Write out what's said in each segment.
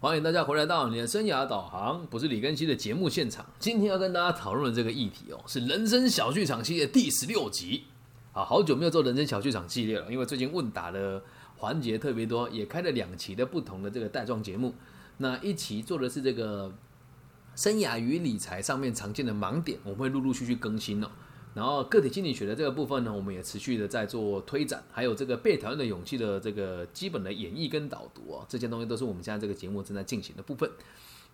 欢迎大家回来到你的生涯导航，不是李根熙的节目现场。今天要跟大家讨论的这个议题哦，是人生小剧场系列第十六集。啊，好久没有做人生小剧场系列了，因为最近问答的环节特别多，也开了两期的不同的这个带状节目。那一期做的是这个生涯与理财上面常见的盲点，我们会陆陆续续更新哦。然后个体心理学的这个部分呢，我们也持续的在做推展，还有这个被讨厌的勇气的这个基本的演绎跟导读哦，这些东西都是我们现在这个节目正在进行的部分。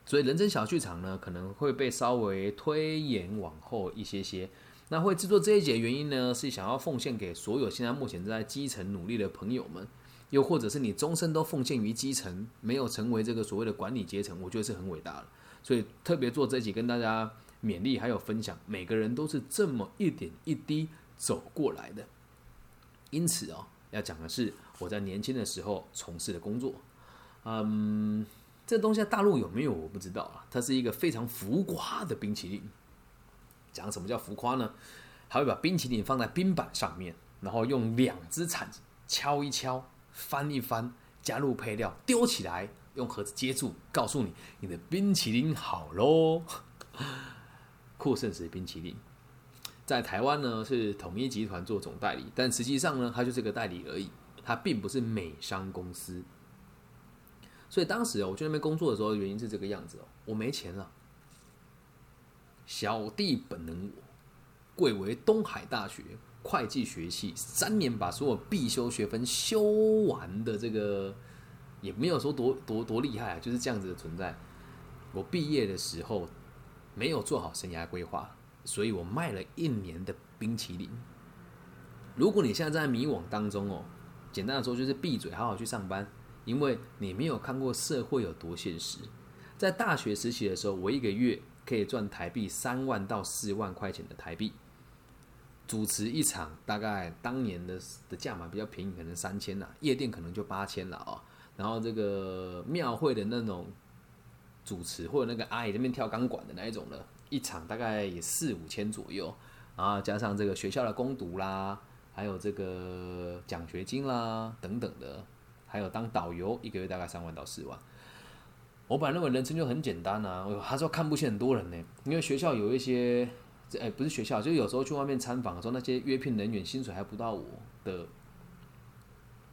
所以人生小剧场呢，可能会被稍微推延往后一些些。那会制作这一节原因呢，是想要奉献给所有现在目前正在基层努力的朋友们，又或者是你终身都奉献于基层，没有成为这个所谓的管理阶层，我觉得是很伟大的。所以特别做这一集跟大家勉励，还有分享，每个人都是这么一点一滴走过来的。因此哦，要讲的是我在年轻的时候从事的工作。嗯，这东西在大陆有没有我不知道啊，它是一个非常浮夸的冰淇淋。讲什么叫浮夸呢？还会把冰淇淋放在冰板上面，然后用两只铲子敲一敲、翻一翻，加入配料，丢起来，用盒子接住，告诉你你的冰淇淋好喽。酷盛时冰淇淋在台湾呢是统一集团做总代理，但实际上呢它就是个代理而已，它并不是美商公司。所以当时哦我去那边工作的时候，原因是这个样子哦，我没钱了。小弟本人我，贵为东海大学会计学系三年把所有必修学分修完的这个，也没有说多多多厉害啊，就是这样子的存在。我毕业的时候没有做好生涯规划，所以我卖了一年的冰淇淋。如果你现在在迷惘当中哦，简单的说就是闭嘴，好好去上班，因为你没有看过社会有多现实。在大学实习的时候，我一个月。可以赚台币三万到四万块钱的台币，主持一场大概当年的的价码比较便宜，可能三千啦，夜店可能就八千了啊。然后这个庙会的那种主持或者那个阿姨那边跳钢管的那一种的，一场大概也四五千左右，然后加上这个学校的攻读啦，还有这个奖学金啦等等的，还有当导游一个月大概三万到四万。我本来认为人生就很简单啊，他说看不起很多人呢，因为学校有一些，哎，不是学校，就有时候去外面参访的时候，那些约聘人员薪水还不到我的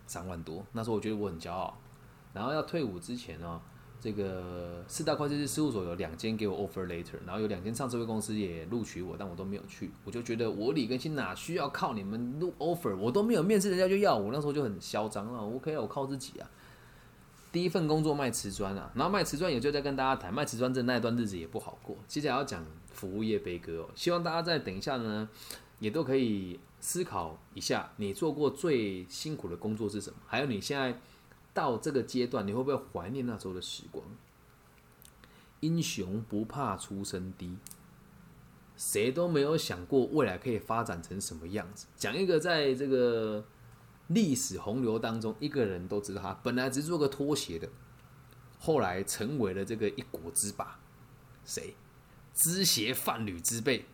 三万多，那时候我觉得我很骄傲。然后要退伍之前呢，这个四大会计师事务所有两间给我 offer later，然后有两间上市会公司也录取我，但我都没有去，我就觉得我李根新哪需要靠你们录 offer，我都没有面试人家就要我，那时候就很嚣张了，OK，我靠自己啊。第一份工作卖瓷砖啊，然后卖瓷砖也就在跟大家谈卖瓷砖这那一段日子也不好过。接下来要讲服务业悲歌哦，希望大家在等一下呢，也都可以思考一下，你做过最辛苦的工作是什么？还有你现在到这个阶段，你会不会怀念那时候的时光？英雄不怕出身低，谁都没有想过未来可以发展成什么样子。讲一个在这个。历史洪流当中，一个人都知道他本来只是做个拖鞋的，后来成为了这个一国之霸。谁？织鞋贩履之辈。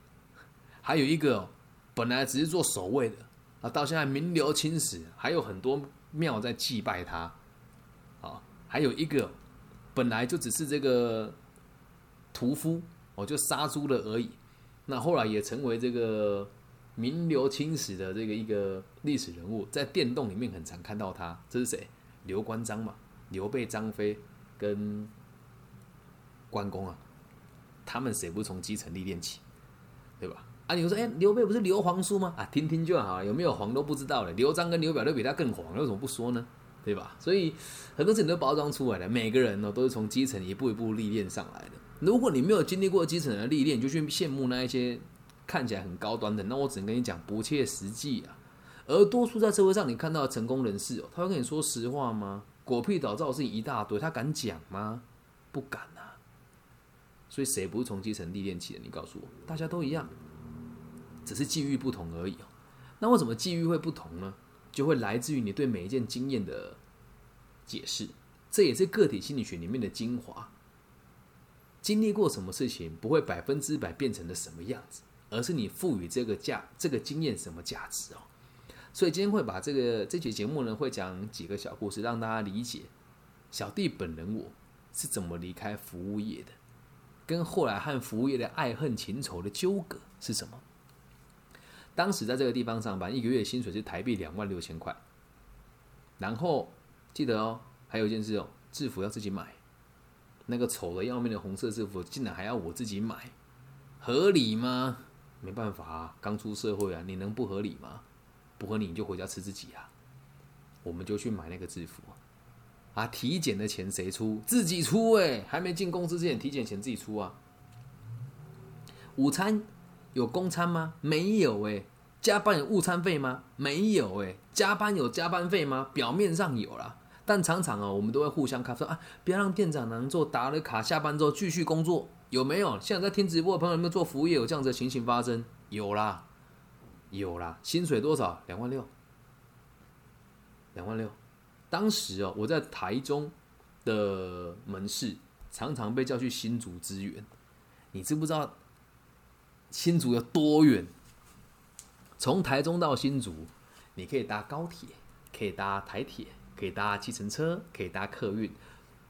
还有一个本来只是做守卫的啊，到现在名留青史，还有很多庙在祭拜他。还有一个本来就只是这个屠夫，我就杀猪的而已。那后来也成为这个。名留青史的这个一个历史人物，在电动里面很常看到他，这是谁？刘关张嘛，刘备、张飞跟关公啊，他们谁不从基层历练起，对吧？啊，你说，哎，刘备不是刘皇叔吗？啊，听听就好，有没有黄都不知道了。刘璋跟刘表都比他更黄，为什么不说呢？对吧？所以很多事情都包装出来的，每个人呢都是从基层一步一步历练上来的。如果你没有经历过基层的历练，就去羡慕那一些。看起来很高端的，那我只能跟你讲不切实际啊。而多数在社会上你看到的成功人士哦，他会跟你说实话吗？狗屁倒灶的事情一大堆，他敢讲吗？不敢啊。所以谁不是从基层历练起的？你告诉我，大家都一样，只是际遇不同而已哦。那为什么际遇会不同呢？就会来自于你对每一件经验的解释，这也是个体心理学里面的精华。经历过什么事情，不会百分之百变成了什么样子。而是你赋予这个价、这个经验什么价值哦？所以今天会把这个这期节目呢，会讲几个小故事，让大家理解小弟本人我是怎么离开服务业的，跟后来和服务业的爱恨情仇的纠葛是什么。当时在这个地方上班，一个月薪水是台币两万六千块。然后记得哦，还有一件事哦，制服要自己买。那个丑的要命的红色制服，竟然还要我自己买，合理吗？没办法啊，刚出社会啊，你能不合理吗？不合理你就回家吃自己啊。我们就去买那个制服啊，体检的钱谁出？自己出哎，还没进公司之前，体检钱自己出啊。午餐有公餐吗？没有哎。加班有误餐费吗？没有哎。加班有加班费吗？表面上有啦。但常常哦，我们都会互相卡说啊，不要让店长能做打了卡，下班之后继续工作，有没有？现在在听直播的朋友有没有做服务业有这样子的情形发生？有啦，有啦。薪水多少？两万六，两万六。当时哦，我在台中的门市常常被叫去新竹支援，你知不知道新竹有多远？从台中到新竹，你可以搭高铁，可以搭台铁。可以搭计程车，可以搭客运，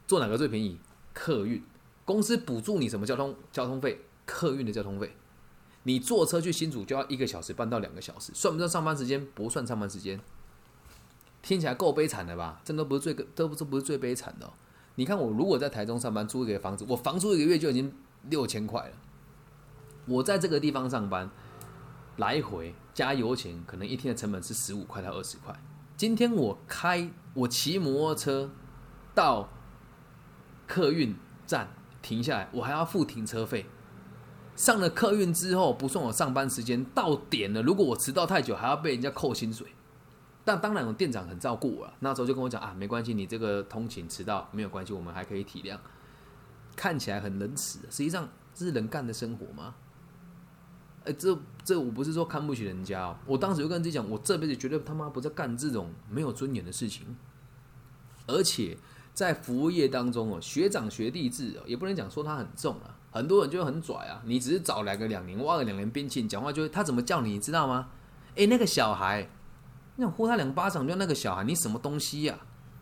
坐哪个最便宜？客运公司补助你什么交通交通费？客运的交通费。你坐车去新竹就要一个小时半到两个小时，算不算上班时间？不算上班时间。听起来够悲惨的吧？这都不是最都不是不是最悲惨的。你看我如果在台中上班租一个房子，我房租一个月就已经六千块了。我在这个地方上班，来回加油钱可能一天的成本是十五块到二十块。今天我开我骑摩托车到客运站停下来，我还要付停车费。上了客运之后不算我上班时间，到点了，如果我迟到太久，还要被人家扣薪水。但当然，我店长很照顾我，那时候就跟我讲啊，没关系，你这个通勤迟到没有关系，我们还可以体谅。看起来很仁慈，实际上这是人干的生活吗？哎，这这我不是说看不起人家哦，我当时就跟自己讲，我这辈子绝对他妈不再干这种没有尊严的事情。而且在服务业当中哦，学长学弟制哦，也不能讲说他很重啊，很多人就很拽啊。你只是早来个两年，挖个两年兵器，讲话就会他怎么叫你，你知道吗？哎，那个小孩，你想呼他两巴掌，就那个小孩，你什么东西呀？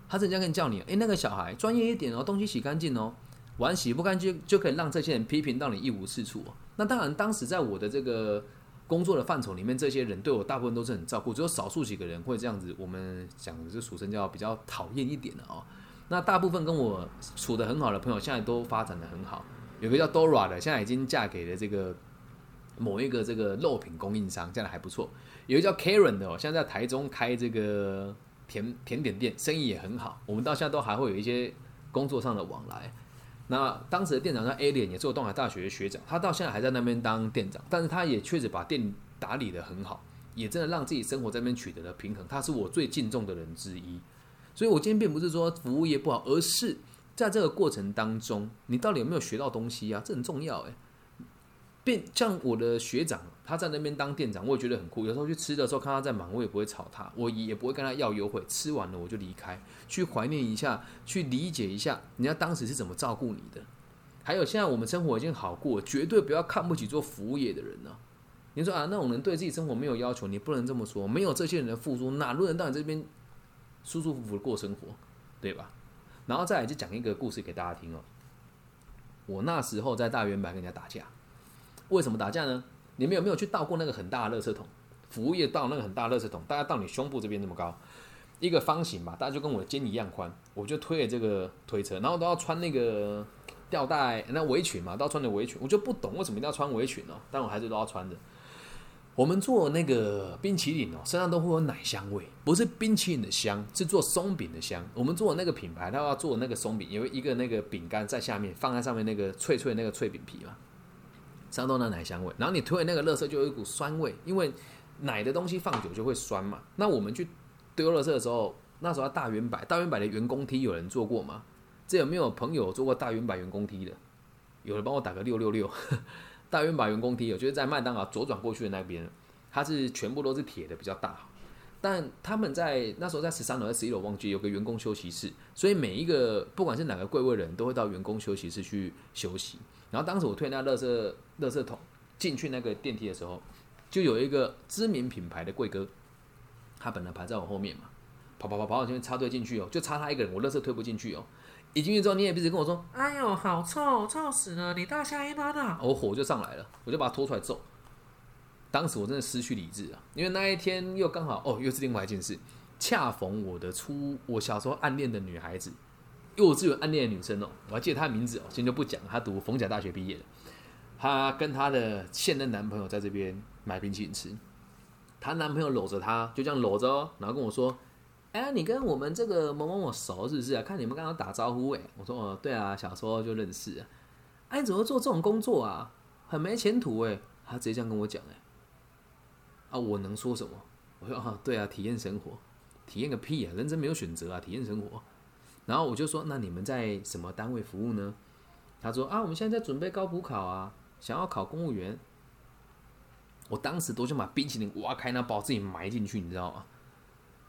他是这样跟你叫你，哎，那个小孩专业一点哦，东西洗干净哦，碗洗不干净就可以让这些人批评到你一无是处哦。那当然，当时在我的这个工作的范畴里面，这些人对我大部分都是很照顾，只有少数几个人会这样子。我们讲的就俗称叫比较讨厌一点的哦。那大部分跟我处的很好的朋友，现在都发展的很好。有个叫 Dora 的，现在已经嫁给了这个某一个这个肉品供应商，这样的还不错。有一个叫 Karen 的哦，现在在台中开这个甜甜点店，生意也很好。我们到现在都还会有一些工作上的往来。那当时的店长叫 A 脸，也是我东海大学的学长，他到现在还在那边当店长，但是他也确实把店打理的很好，也真的让自己生活在那边取得了平衡。他是我最敬重的人之一，所以我今天并不是说服务业不好，而是在这个过程当中，你到底有没有学到东西啊？这很重要诶。变像我的学长，他在那边当店长，我也觉得很酷。有时候去吃的时候，看他在忙，我也不会吵他，我也不会跟他要优惠。吃完了我就离开，去怀念一下，去理解一下人家当时是怎么照顾你的。还有现在我们生活已经好过，绝对不要看不起做服务业的人呢。你说啊，那种人对自己生活没有要求，你不能这么说。没有这些人的付出，哪路人到你这边舒舒服服的过生活，对吧？然后再来就讲一个故事给大家听哦。我那时候在大圆板跟人家打架。为什么打架呢？你们有没有去倒过那个很大的垃圾桶？服务业倒那个很大的垃圾桶，大概到你胸部这边这么高，一个方形吧，大家就跟我的肩一样宽。我就推了这个推车，然后都要穿那个吊带，那围裙嘛，都要穿的围裙。我就不懂为什么一定要穿围裙哦，但我还是都要穿着。我们做那个冰淇淋哦，身上都会有奶香味，不是冰淇淋的香，是做松饼的香。我们做的那个品牌，它要做那个松饼，有一个那个饼干在下面，放在上面那个脆脆那个脆饼皮嘛。上都那奶香味，然后你推那个乐色就有一股酸味，因为奶的东西放久就会酸嘛。那我们去丢垃圾的时候，那时候大圆柏，大圆柏的员工梯有人做过吗？这有没有朋友做过大圆柏员工梯的？有人帮我打个六六六。大圆柏员工梯，我觉得在麦当劳左转过去的那边，它是全部都是铁的，比较大。但他们在那时候在十三楼、十一楼忘记有个员工休息室，所以每一个不管是哪个柜位的人都会到员工休息室去休息。然后当时我推那垃圾垃圾桶进去那个电梯的时候，就有一个知名品牌的贵哥，他本来排在我后面嘛，跑跑跑跑到前面插队进去哦，就差他一个人，我垃圾推不进去哦，一进去之后，你也一直跟我说，哎呦，好臭，臭死了！你大夏姨妈的，我火就上来了，我就把他拖出来揍。当时我真的失去理智啊，因为那一天又刚好哦，又是另外一件事，恰逢我的初，我小时候暗恋的女孩子，幼稚园暗恋的女生哦，我还记得她的名字哦，现在就不讲，她读逢甲大学毕业的，她跟她的现任男朋友在这边买冰淇淋吃，她男朋友搂着她，就这样搂着哦，然后跟我说，哎，你跟我们这个某某某熟是不是啊？看你们刚刚打招呼哎，我说哦，对啊，小时候就认识啊，哎，你怎么做这种工作啊？很没前途哎，他直接这样跟我讲哎。啊，我能说什么？我说啊，对啊，体验生活，体验个屁啊！人生没有选择啊，体验生活。然后我就说，那你们在什么单位服务呢？他说啊，我们现在在准备高普考啊，想要考公务员。我当时都想把冰淇淋挖开那包自己埋进去，你知道吗？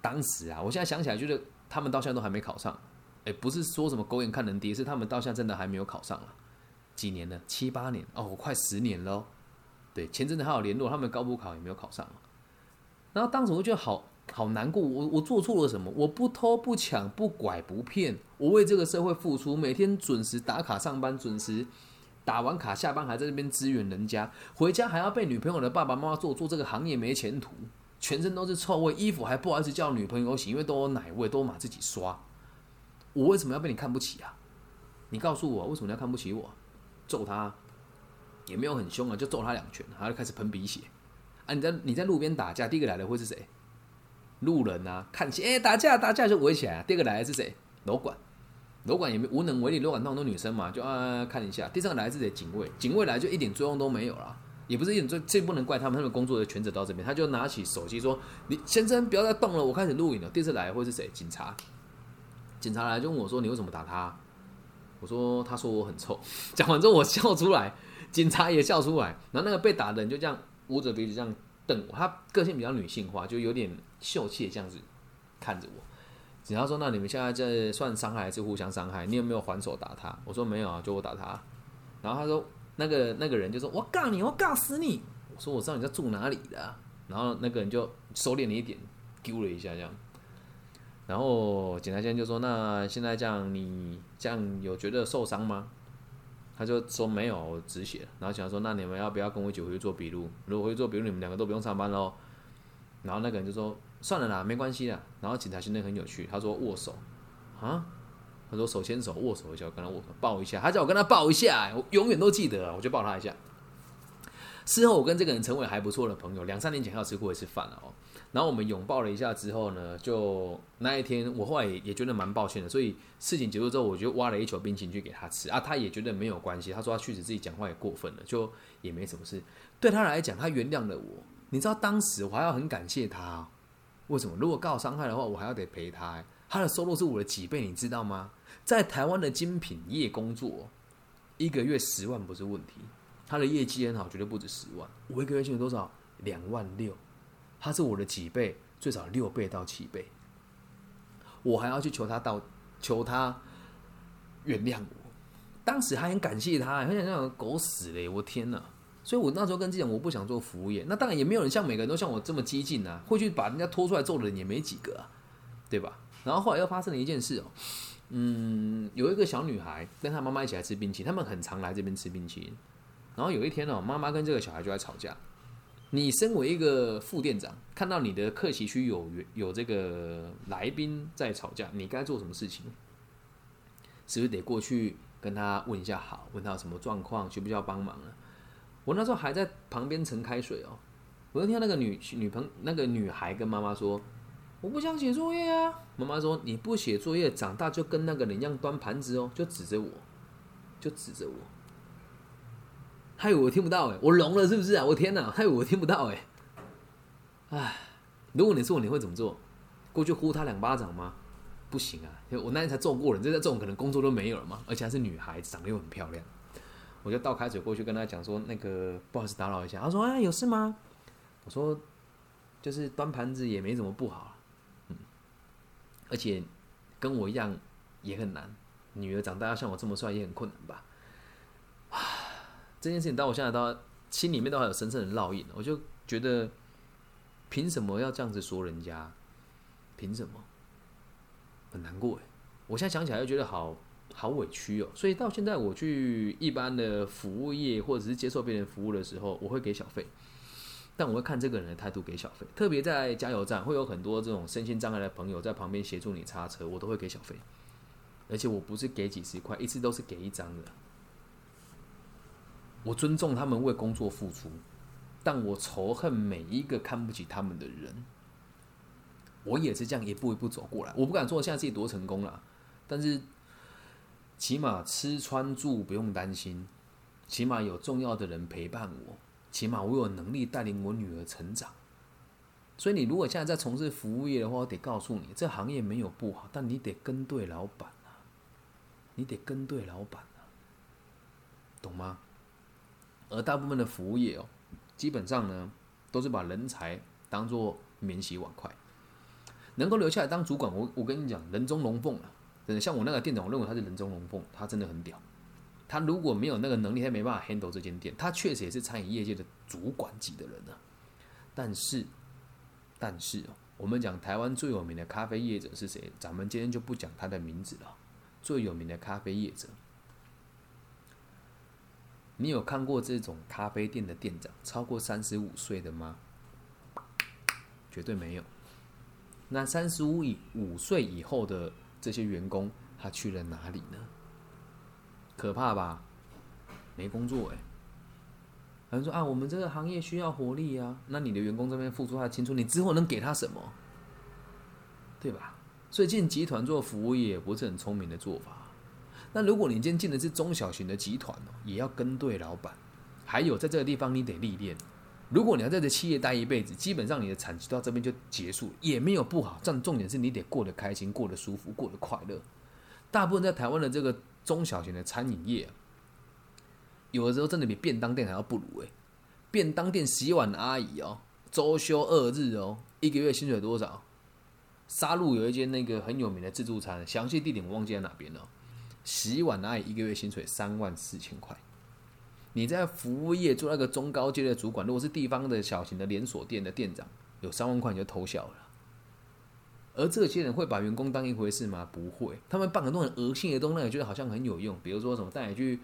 当时啊，我现在想起来，觉得他们到现在都还没考上。哎，不是说什么狗眼看人低，是他们到现在真的还没有考上了。几年了？七八年哦，快十年了。对，前阵子还有联络，他们高补考也没有考上。然后当时我觉得好好难过，我我做错了什么？我不偷不抢不拐不骗，我为这个社会付出，每天准时打卡上班，准时打完卡下班还在那边支援人家，回家还要被女朋友的爸爸妈妈做做这个行业没前途，全身都是臭味，衣服还不好意思叫女朋友洗，因为都有奶味，都马自己刷。我为什么要被你看不起啊？你告诉我为什么要看不起我？揍他！也没有很凶啊，就揍他两拳，他就开始喷鼻血。啊，你在你在路边打架，第一个来的会是谁？路人啊，看起哎打架打架就围起来。第二个来的是谁？楼管，楼管也没无能为力，楼管那么多女生嘛，就啊看一下。第三个来是谁？警卫，警卫来就一点作用都没有了，也不是一点作，这不能怪他们，他们工作的全责到这边。他就拿起手机说：“你先生不要再动了，我开始录影了。”第四来会是谁？警察，警察来就问我说：“你为什么打他？”我说：“他说我很臭。”讲完之后我笑出来。警察也笑出来，然后那个被打的人就这样捂着鼻子这样瞪我。他个性比较女性化，就有点秀气这样子看着我。警察说：“那你们现在这算伤害还是互相伤害？你有没有还手打他？”我说：“没有啊，就我打他。”然后他说：“那个那个人就说：‘我告你，我告死你！’我说：‘我知道你在住哪里的。’然后那个人就收敛了一点，丢了一下这样。然后警察先生就说：‘那现在这样，你这样有觉得受伤吗？’他就说没有，我止血。然后警察说：“那你们要不要跟我一起回去做笔录？如果回去做笔录，你们两个都不用上班喽。”然后那个人就说：“算了啦，没关系啦。”然后警察先生很有趣，他说：“握手啊？”他说：“手牵手，握手一下，跟他握手，抱一下。”他叫我跟他抱一下，我永远都记得，我就抱他一下。事后我跟这个人成为还不错的朋友，两三年前还有吃过一次饭了哦。然后我们拥抱了一下之后呢，就那一天我后来也也觉得蛮抱歉的，所以事情结束之后，我就挖了一球冰淇淋去给他吃啊，他也觉得没有关系，他说他确实自己讲话也过分了，就也没什么事。对他来讲，他原谅了我。你知道当时我还要很感谢他，为什么？如果告伤害的话，我还要得赔他。他的收入是我的几倍，你知道吗？在台湾的精品业工作，一个月十万不是问题。他的业绩很好，绝对不止十万。我一个月薪水多少？两万六。他是我的几倍，最少六倍到七倍，我还要去求他道，求他原谅我。当时还很感谢他，很想让狗屎嘞！我天哪！所以我那时候跟自己讲，我不想做服务业。那当然也没有人像每个人都像我这么激进啊，会去把人家拖出来揍的人也没几个，对吧？然后后来又发生了一件事哦，嗯，有一个小女孩跟她妈妈一起来吃冰淇淋，他们很常来这边吃冰淇淋。然后有一天哦，妈妈跟这个小孩就在吵架。你身为一个副店长，看到你的客席区有有这个来宾在吵架，你该做什么事情？是不是得过去跟他问一下好，问他什么状况，需不需要帮忙啊？我那时候还在旁边盛开水哦，我就听那个女女朋那个女孩跟妈妈说：“我不想写作业啊。”妈妈说：“你不写作业，长大就跟那个人一样端盘子哦。”就指着我，就指着我。还以为我听不到哎，我聋了是不是啊？我天哪，他以为我听不到哎。唉，如果你是我，你会怎么做？过去呼他两巴掌吗？不行啊，我那天才揍过人，这这种可能工作都没有了嘛，而且还是女孩子，长得又很漂亮。我就倒开水过去跟他讲说，那个不好意思打扰一下。他说啊，有事吗？我说就是端盘子也没怎么不好，嗯，而且跟我一样也很难，女儿长大要像我这么帅也很困难吧。这件事情到我现在到心里面都还有深深的烙印，我就觉得凭什么要这样子说人家？凭什么？很难过哎！我现在想起来又觉得好好委屈哦。所以到现在我去一般的服务业或者是接受别人服务的时候，我会给小费，但我会看这个人的态度给小费。特别在加油站，会有很多这种身心障碍的朋友在旁边协助你擦车，我都会给小费，而且我不是给几十块，一次都是给一张的。我尊重他们为工作付出，但我仇恨每一个看不起他们的人。我也是这样一步一步走过来，我不敢说现在自己多成功了，但是起码吃穿住不用担心，起码有重要的人陪伴我，起码我有能力带领我女儿成长。所以你如果现在在从事服务业的话，我得告诉你，这行业没有不好，但你得跟对老板啊，你得跟对老板啊，懂吗？而大部分的服务业哦，基本上呢，都是把人才当做免洗碗筷。能够留下来当主管，我我跟你讲，人中龙凤啊！真的，像我那个店长，我认为他是人中龙凤，他真的很屌。他如果没有那个能力，他没办法 handle 这间店。他确实也是餐饮业界的主管级的人呢。但是，但是哦，我们讲台湾最有名的咖啡业者是谁？咱们今天就不讲他的名字了。最有名的咖啡业者，你有看过这种咖啡店的店长超过三十五岁的吗？绝对没有。那三十五以五岁以后的这些员工，他去了哪里呢？可怕吧？没工作哎。有人说啊，我们这个行业需要活力啊。那你的员工这边付出他的青春，你之后能给他什么？对吧？所以进集团做服务业不是很聪明的做法。那如果你今天进的是中小型的集团哦，也要跟对老板。还有在这个地方你得历练。如果你要在这企业待一辈子，基本上你的产值到这边就结束，也没有不好。但重点是你得过得开心、过得舒服、过得快乐。大部分在台湾的这个中小型的餐饮业，有的时候真的比便当店还要不如诶。便当店洗碗阿姨哦，周休二日哦，一个月薪水多少？沙鹿有一间那个很有名的自助餐，详细地点我忘记在哪边了。洗碗的阿姨一个月薪水三万四千块。你在服务业做那个中高阶的主管，如果是地方的小型的连锁店的店长，有三万块你就偷笑了。而这些人会把员工当一回事吗？不会，他们办很多很恶心的东西，也觉得好像很有用。比如说什么带你去，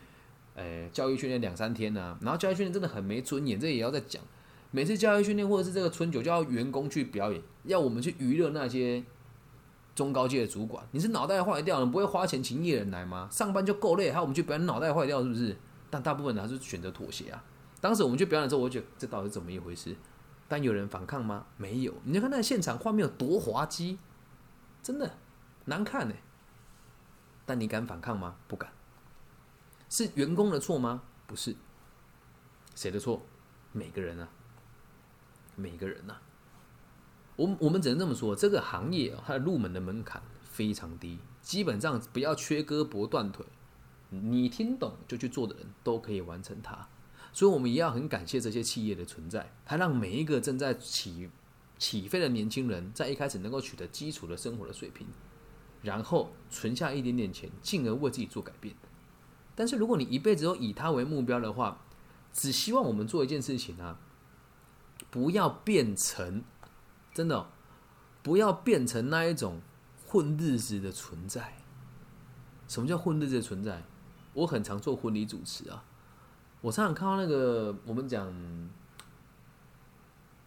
呃，教育训练两三天啊，然后教育训练真的很没尊严，这也要再讲。每次教育训练或者是这个春酒，就要员工去表演，要我们去娱乐那些中高阶的主管。你是脑袋坏掉了，不会花钱请艺人来吗？上班就够累，还要我们去表演脑袋坏掉，是不是？但大部分人还是选择妥协啊。当时我们去表演的时候，我觉得这到底是怎么一回事？但有人反抗吗？没有。你就看那个现场画面有多滑稽，真的难看呢。但你敢反抗吗？不敢。是员工的错吗？不是。谁的错？每个人啊，每个人啊。我我们只能这么说，这个行业它的入门的门槛非常低，基本上不要缺胳膊断腿。你听懂就去做的人都可以完成它，所以我们也要很感谢这些企业的存在，它让每一个正在起起飞的年轻人在一开始能够取得基础的生活的水平，然后存下一点点钱，进而为自己做改变。但是如果你一辈子都以它为目标的话，只希望我们做一件事情啊，不要变成真的，不要变成那一种混日子的存在。什么叫混日子的存在？我很常做婚礼主持啊，我常常看到那个我们讲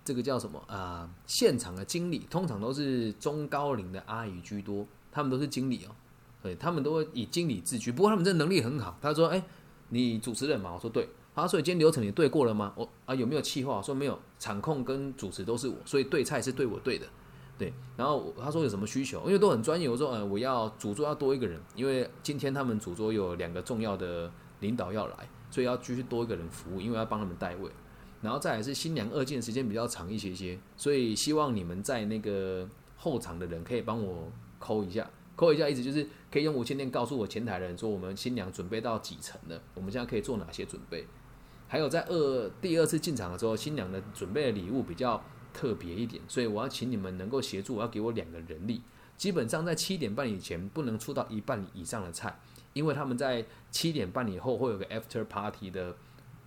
这个叫什么啊？现场的经理通常都是中高龄的阿姨居多，他们都是经理哦，对，他们都会以经理自居。不过他们这能力很好。他说：“哎，你主持人嘛？”我说：“对。”他说：“今天流程你对过了吗？”我啊有没有气话？说没有，场控跟主持都是我，所以对菜是对我对的。对，然后他说有什么需求，因为都很专业。我说，嗯，我要主桌要多一个人，因为今天他们主桌有两个重要的领导要来，所以要继续多一个人服务，因为要帮他们代位。然后再来是新娘二进时间比较长一些些，所以希望你们在那个后场的人可以帮我抠一下，抠一下意思就是可以用无线电告诉我前台的人说，我们新娘准备到几层了，我们现在可以做哪些准备。还有在二第二次进场的时候，新娘的准备的礼物比较。特别一点，所以我要请你们能够协助，我要给我两个人力。基本上在七点半以前不能出到一半以上的菜，因为他们在七点半以后会有个 after party 的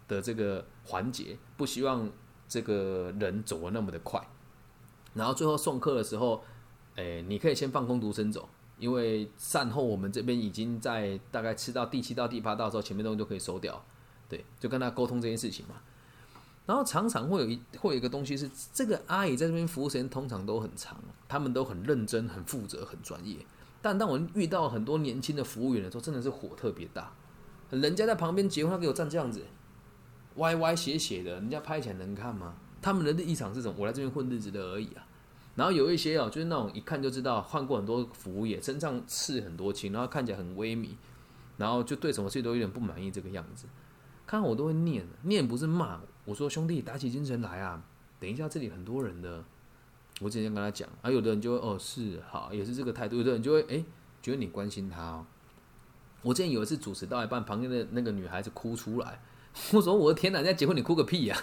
的这个环节，不希望这个人走的那么的快。然后最后送客的时候，诶，你可以先放空独身走，因为善后我们这边已经在大概吃到第七道、第八道的时候，前面东西都可以收掉，对，就跟他沟通这件事情嘛。然后常常会有一会有一个东西是，这个阿姨在这边服务时间通常都很长，他们都很认真、很负责、很专业。但当我遇到很多年轻的服务员的时候，真的是火特别大。人家在旁边结婚，他给我站这样子，歪歪斜斜的，人家拍起来能看吗？他们的立场是什么？我来这边混日子的而已啊。然后有一些哦，就是那种一看就知道换过很多服务业，身上刺很多青，然后看起来很威靡，然后就对什么事都有点不满意这个样子。看我都会念，念不是骂。我说兄弟，打起精神来啊！等一下这里很多人的，我之前跟他讲。啊，有的人就会哦是好，也是这个态度。有的人就会哎，觉得你关心他哦。我之前有一次主持到一半，旁边的那个女孩子哭出来，我说我的天哪，人家结婚你哭个屁呀！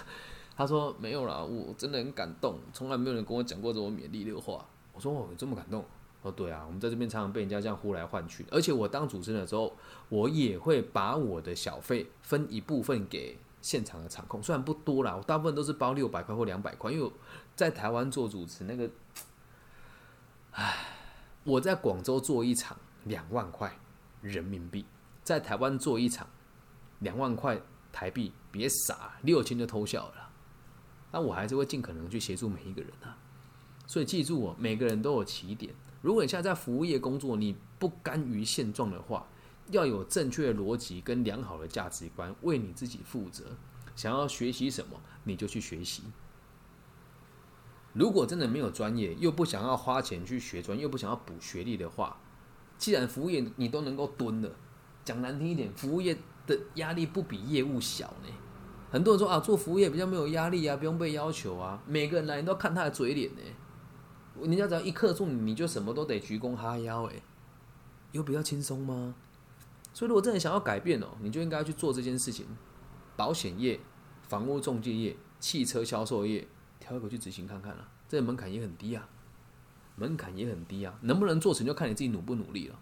他说没有啦，我真的很感动，从来没有人跟我讲过这种勉励的话。我说哦，这么感动？哦，对啊，我们在这边常常被人家这样呼来唤去，而且我当主持人的时候，我也会把我的小费分一部分给现场的场控，虽然不多啦，我大部分都是包六百块或两百块，因为在台湾做主持那个，唉，我在广州做一场两万块人民币，在台湾做一场两万块台币，别傻，六千就偷笑了。那我还是会尽可能去协助每一个人啊，所以记住哦，每个人都有起点。如果你现在在服务业工作，你不甘于现状的话，要有正确的逻辑跟良好的价值观，为你自己负责。想要学习什么，你就去学习。如果真的没有专业，又不想要花钱去学专，又不想要补学历的话，既然服务业你都能够蹲了，讲难听一点，服务业的压力不比业务小呢。很多人说啊，做服务业比较没有压力啊，不用被要求啊。每个人来你都看他的嘴脸呢。人家只要一克住你，就什么都得鞠躬哈腰哎，有比较轻松吗？所以如果真的想要改变哦，你就应该去做这件事情。保险业、房屋中介业、汽车销售业，挑一个去执行看看啦。这个门槛也很低啊，门槛也很低啊，能不能做成就看你自己努不努力了。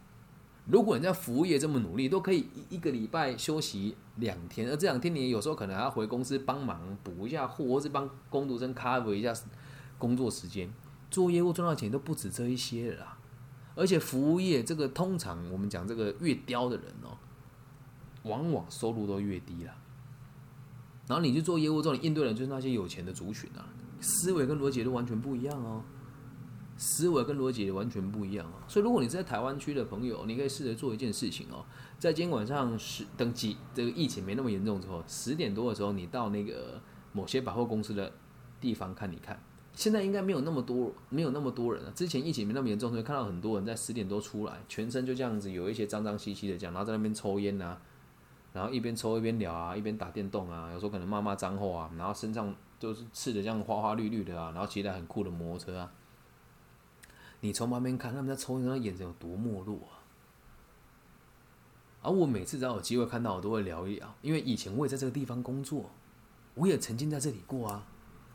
如果你在服务业这么努力，都可以一一个礼拜休息两天，而这两天你有时候可能还要回公司帮忙补一下货，或是帮工读生 cover 一下工作时间。做业务赚到钱都不止这一些了啦，而且服务业这个通常我们讲这个越刁的人哦，往往收入都越低了。然后你去做业务之后，你应对的就是那些有钱的族群啊，思维跟逻辑都完全不一样哦。思维跟逻辑完全不一样啊，所以如果你是在台湾区的朋友，你可以试着做一件事情哦，在今天晚上十等几这个疫情没那么严重之后，十点多的时候，你到那个某些百货公司的地方看，你看，现在应该没有那么多，没有那么多人了。之前疫情没那么严重，所以看到很多人在十点多出来，全身就这样子，有一些脏脏兮兮的这样，然后在那边抽烟啊，然后一边抽一边聊啊，一边打电动啊，有时候可能骂骂脏话啊，然后身上都是刺的这样花花绿绿的啊，然后骑台很酷的摩托车啊。你从旁边看他们在抽烟，那眼神有多没落啊！而我每次只要有机会看到，我都会聊一聊，因为以前我也在这个地方工作，我也曾经在这里过啊。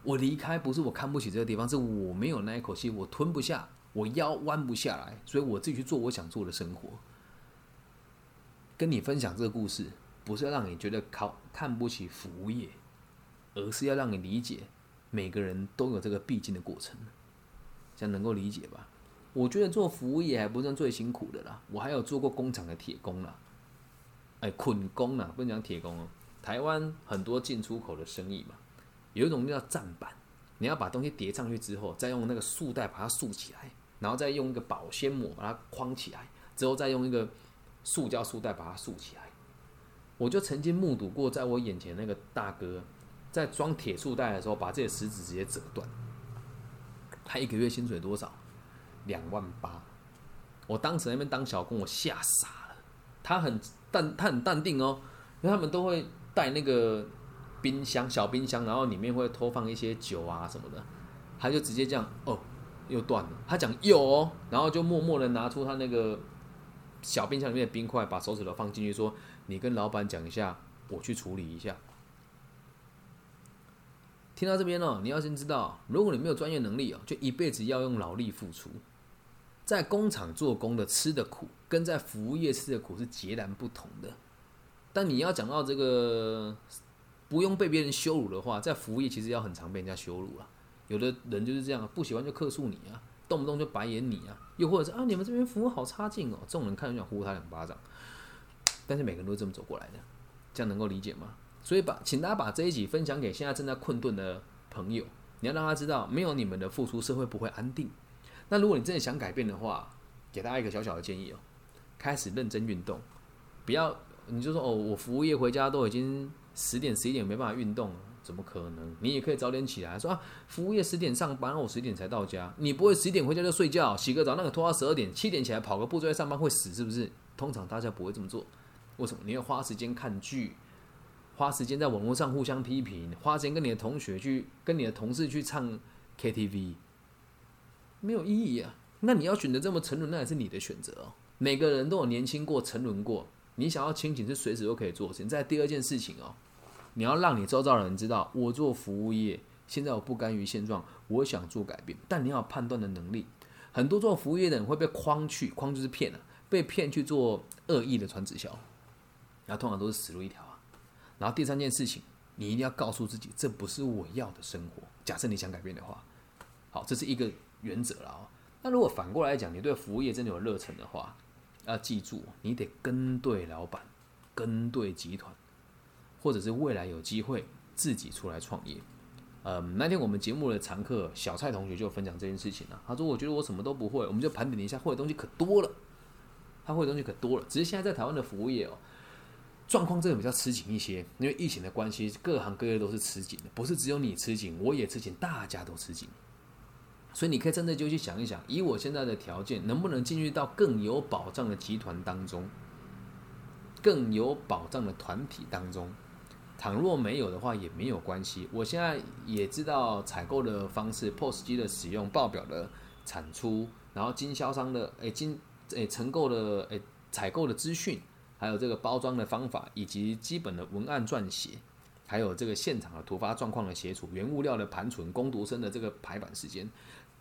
我离开不是我看不起这个地方，是我没有那一口气，我吞不下，我腰弯不下来，所以我自己去做我想做的生活。跟你分享这个故事，不是要让你觉得靠看不起服务业，而是要让你理解每个人都有这个必经的过程，这样能够理解吧？我觉得做服务业还不算最辛苦的啦，我还有做过工厂的铁工啦，哎，捆工啦，不能讲铁工哦。台湾很多进出口的生意嘛，有一种叫站板，你要把东西叠上去之后，再用那个束带把它束起来，然后再用一个保鲜膜把它框起来，之后再用一个塑胶束带把它束起来。我就曾经目睹过，在我眼前那个大哥在装铁束带的时候，把这些食指直接折断。他一个月薪水多少？两万八，我当时那边当小工，我吓傻了。他很淡，他很淡定哦，因为他们都会带那个冰箱，小冰箱，然后里面会偷放一些酒啊什么的。他就直接这样，哦，又断了。他讲有哦，然后就默默的拿出他那个小冰箱里面的冰块，把手指头放进去，说：“你跟老板讲一下，我去处理一下。”听到这边哦，你要先知道，如果你没有专业能力哦，就一辈子要用劳力付出。在工厂做工的吃的苦，跟在服务业吃的苦是截然不同的。但你要讲到这个不用被别人羞辱的话，在服务业其实要很常被人家羞辱啊。有的人就是这样，不喜欢就克诉你啊，动不动就白眼你啊，又或者是啊你们这边服务好差劲哦，这种人看就想呼他两巴掌。但是每个人都这么走过来的，这样能够理解吗？所以把，请大家把这一集分享给现在正在困顿的朋友，你要让他知道，没有你们的付出，社会不会安定。那如果你真的想改变的话，给大家一个小小的建议哦，开始认真运动，不要你就说哦，我服务业回家都已经十点十一点没办法运动，怎么可能？你也可以早点起来，说啊，服务业十点上班，我十点才到家，你不会十一点回家就睡觉，洗个澡，那个拖到十二点，七点起来跑个步就在上班会死是不是？通常大家不会这么做。为什么？你要花时间看剧，花时间在网络上互相批评，花时间跟你的同学去、跟你的同事去唱 KTV，没有意义啊。那你要选择这么沉沦，那也是你的选择哦。每个人都有年轻过、沉沦过。你想要清醒，是随时都可以做。现在第二件事情哦，你要让你周遭的人知道，我做服务业，现在我不甘于现状，我想做改变。但你要有判断的能力。很多做服务业的人会被框去，框就是骗了，被骗去做恶意的传直销。然后通常都是死路一条啊。然后第三件事情，你一定要告诉自己，这不是我要的生活。假设你想改变的话，好，这是一个原则了哦。那如果反过来讲，你对服务业真的有热忱的话，要记住，你得跟对老板，跟对集团，或者是未来有机会自己出来创业。呃，那天我们节目的常客小蔡同学就分享这件事情了。他说：“我觉得我什么都不会。”我们就盘点一下，会的东西可多了。他会的东西可多了，只是现在在台湾的服务业哦。状况真的比较吃紧一些，因为疫情的关系，各行各业都是吃紧的，不是只有你吃紧，我也吃紧，大家都吃紧。所以你可以真的就去想一想，以我现在的条件，能不能进入到更有保障的集团当中，更有保障的团体当中？倘若没有的话，也没有关系。我现在也知道采购的方式，POS 机的使用，报表的产出，然后经销商的诶经诶承购的诶采购的资讯。还有这个包装的方法，以及基本的文案撰写，还有这个现场的突发状况的协助，原物料的盘存，工读生的这个排版时间，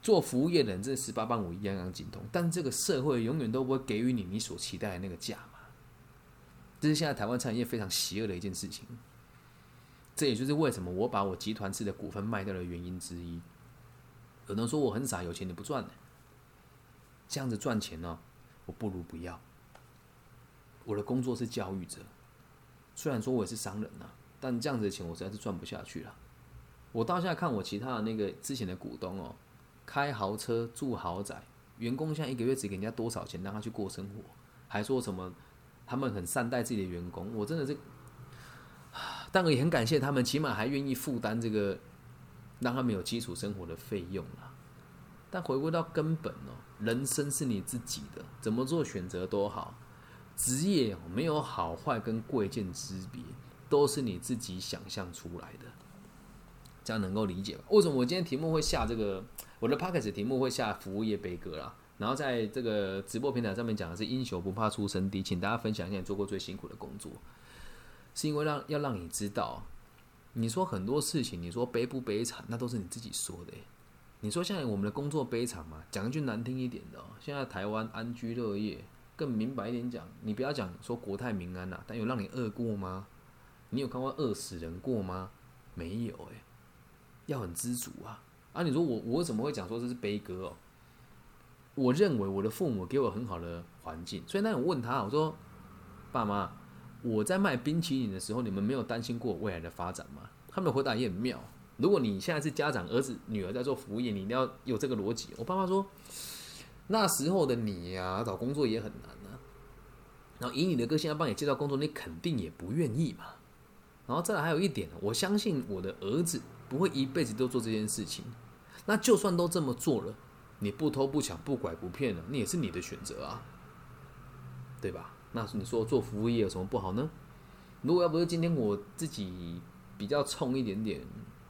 做服务业的人这十八般武艺样样精通，但这个社会永远都不会给予你你所期待的那个价嘛。这是现在台湾产业非常邪恶的一件事情。这也就是为什么我把我集团式的股份卖掉的原因之一。有人说我很傻，有钱你不赚呢？这样子赚钱呢，我不如不要。我的工作是教育者，虽然说我也是商人呐，但这样子的钱我实在是赚不下去了。我到现在看我其他的那个之前的股东哦，开豪车住豪宅，员工现在一个月只给人家多少钱让他去过生活，还说什么他们很善待自己的员工，我真的是，但我也很感谢他们，起码还愿意负担这个让他们有基础生活的费用了。但回归到根本哦，人生是你自己的，怎么做选择都好。职业没有好坏跟贵贱之别，都是你自己想象出来的，这样能够理解吧？为什么我今天题目会下这个？我的 p o c k e t 题目会下服务业悲歌啦，然后在这个直播平台上面讲的是英雄不怕出身低，请大家分享一下你做过最辛苦的工作，是因为让要让你知道，你说很多事情，你说悲不悲惨，那都是你自己说的。你说现在我们的工作悲惨吗？讲一句难听一点的，现在台湾安居乐业。更明白一点讲，你不要讲说国泰民安呐，但有让你饿过吗？你有看过饿死人过吗？没有诶，要很知足啊！啊，你说我我怎么会讲说这是悲歌哦？我认为我的父母给我很好的环境，所以那我问他，我说爸妈，我在卖冰淇淋的时候，你们没有担心过未来的发展吗？他们的回答也很妙。如果你现在是家长，儿子女儿在做服务业，你一定要有这个逻辑。我爸妈说。那时候的你呀，找工作也很难啊。然后以你的个性要帮你介绍工作，你肯定也不愿意嘛。然后再来还有一点，我相信我的儿子不会一辈子都做这件事情。那就算都这么做了，你不偷不抢不拐不骗了，那也是你的选择啊，对吧？那你说做服务业有什么不好呢？如果要不是今天我自己比较冲一点点，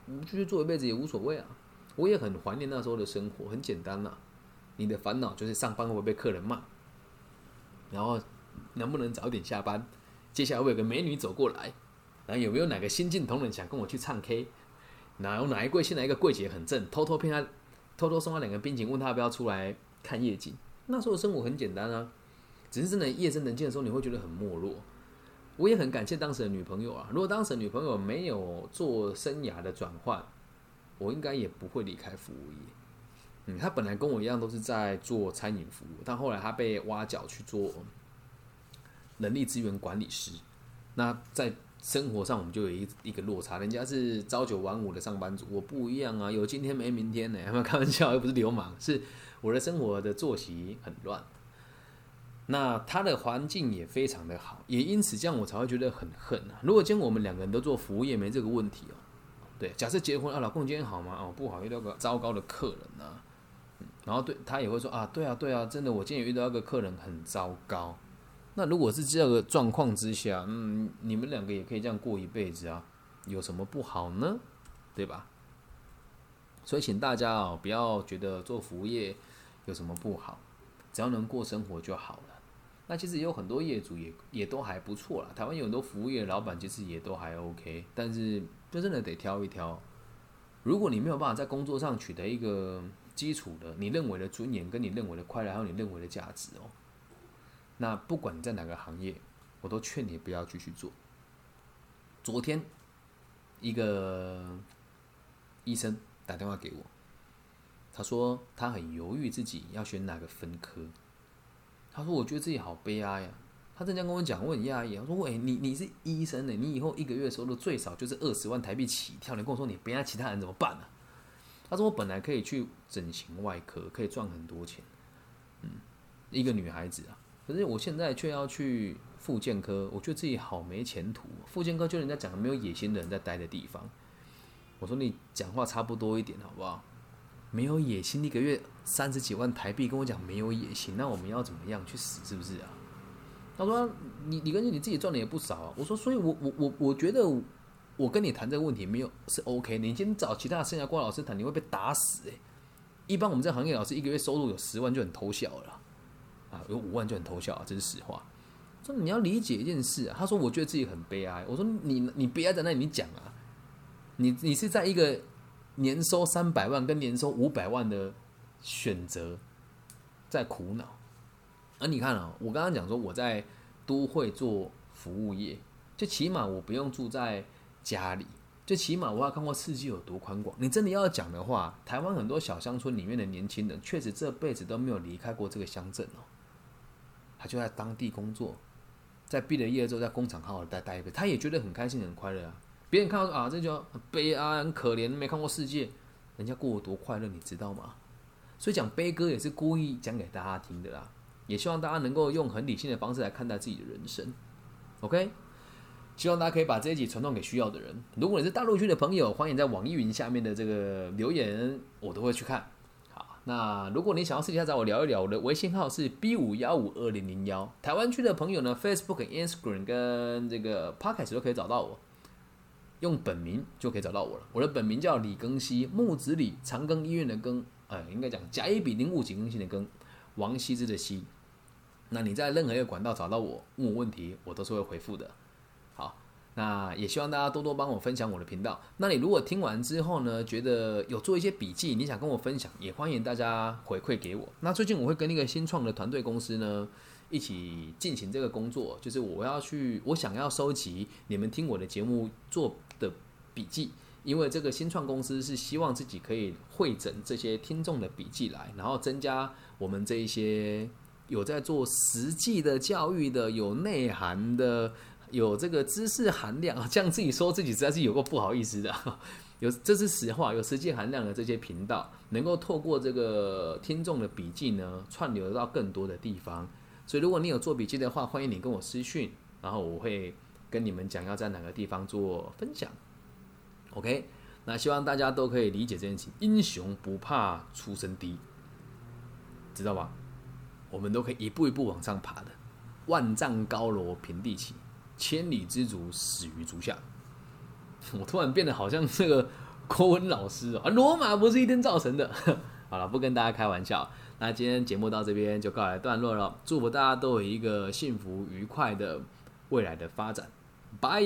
我继续做一辈子也无所谓啊。我也很怀念那时候的生活，很简单呐。你的烦恼就是上班会不会被客人骂，然后能不能早点下班？接下来会有个美女走过来，然后有没有哪个新进同仁想跟我去唱 K？哪有哪一柜现在一个柜姐很正，偷偷骗他，偷偷送他两个冰淇淋，问他要不要出来看夜景？那时候的生活很简单啊，只是真的夜深人静的时候，你会觉得很没落。我也很感谢当时的女朋友啊，如果当时的女朋友没有做生涯的转换，我应该也不会离开服务业。嗯，她本来跟我一样都是在做餐饮服务，但后来她被挖角去做人力资源管理师。那在生活上我们就有一一个落差，人家是朝九晚五的上班族，我不一样啊，有今天没明天呢。有没有开玩笑？又不是流氓，是我的生活的作息很乱。那他的环境也非常的好，也因此这样我才会觉得很恨啊。如果今天我们两个人都做服务业，没这个问题哦。对，假设结婚啊，老公今天好吗？哦，不好，遇到个糟糕的客人啊。然后对他也会说啊，对啊，对啊，真的，我今天遇到个客人很糟糕。那如果是这个状况之下，嗯，你们两个也可以这样过一辈子啊，有什么不好呢？对吧？所以请大家哦，不要觉得做服务业有什么不好，只要能过生活就好了。那其实也有很多业主也也都还不错啦，台湾有很多服务业老板其实也都还 OK，但是就真的得挑一挑。如果你没有办法在工作上取得一个基础的你认为的尊严，跟你认为的快乐，还有你认为的价值哦，那不管你在哪个行业，我都劝你不要继续做。昨天一个医生打电话给我，他说他很犹豫自己要选哪个分科。他说：“我觉得自己好悲哀呀。”他正这样跟我讲，我很讶异。我说：“喂，你你是医生呢？你以后一个月收入最少就是二十万台币起跳。你跟我说你不要，其他人怎么办呢？”他说：“我本来可以去整形外科，可以赚很多钱。嗯，一个女孩子啊，可是我现在却要去复健科，我觉得自己好没前途。复健科就人家讲的没有野心的人在待的地方。”我说：“你讲话差不多一点好不好？”没有野心，一个月三十几万台币，跟我讲没有野心，那我们要怎么样去死？是不是啊？他说：“你你根据你自己赚的也不少啊。”我说：“所以，我我我我觉得我跟你谈这个问题没有是 OK。你今天找其他生涯瓜老师谈，你会被打死诶。一般我们这行业老师一个月收入有十万就很偷笑了啊，有五万就很偷笑啊，这是实话。说你要理解一件事啊。他说：“我觉得自己很悲哀。”我说：“你你悲哀在那里，你讲啊。你你是在一个。”年收三百万跟年收五百万的选择，在苦恼。而你看啊，我刚刚讲说我在都会做服务业，就起码我不用住在家里，就起码我要看过世界有多宽广。你真的要讲的话，台湾很多小乡村里面的年轻人，确实这辈子都没有离开过这个乡镇哦。他就在当地工作，在毕了业之后，在工厂好好待待一辈，他也觉得很开心很快乐啊。别人看到啊，这就很悲哀、很可怜，没看过世界，人家过得多快乐，你知道吗？所以讲悲歌也是故意讲给大家听的啦，也希望大家能够用很理性的方式来看待自己的人生。OK，希望大家可以把这一集传送给需要的人。如果你是大陆区的朋友，欢迎在网易云下面的这个留言，我都会去看。好，那如果你想要私底下找我聊一聊，我的微信号是 B 五幺五二零零幺。台湾区的朋友呢，Facebook、Instagram 跟这个 Podcast 都可以找到我。用本名就可以找到我了。我的本名叫李庚希，木子李，长庚医院的庚，呃，应该讲甲乙丙丁戊己庚辛的庚，王羲之的羲。那你在任何一个管道找到我，问我问题，我都是会回复的。好，那也希望大家多多帮我分享我的频道。那你如果听完之后呢，觉得有做一些笔记，你想跟我分享，也欢迎大家回馈给我。那最近我会跟那个新创的团队公司呢。一起进行这个工作，就是我要去，我想要收集你们听我的节目做的笔记，因为这个新创公司是希望自己可以会诊这些听众的笔记来，然后增加我们这一些有在做实际的教育的、有内涵的、有这个知识含量，这样自己说自己实在是有个不好意思的，有这是实话，有实际含量的这些频道，能够透过这个听众的笔记呢，串流到更多的地方。所以，如果你有做笔记的话，欢迎你跟我私讯，然后我会跟你们讲要在哪个地方做分享。OK，那希望大家都可以理解这件事情。英雄不怕出身低，知道吧？我们都可以一步一步往上爬的。万丈高楼平地起，千里之足始于足下。我突然变得好像这个 国文老师啊，罗马不是一天造成的。好了，不跟大家开玩笑。那今天节目到这边就告一段落了，祝福大家都有一个幸福愉快的未来的发展，拜。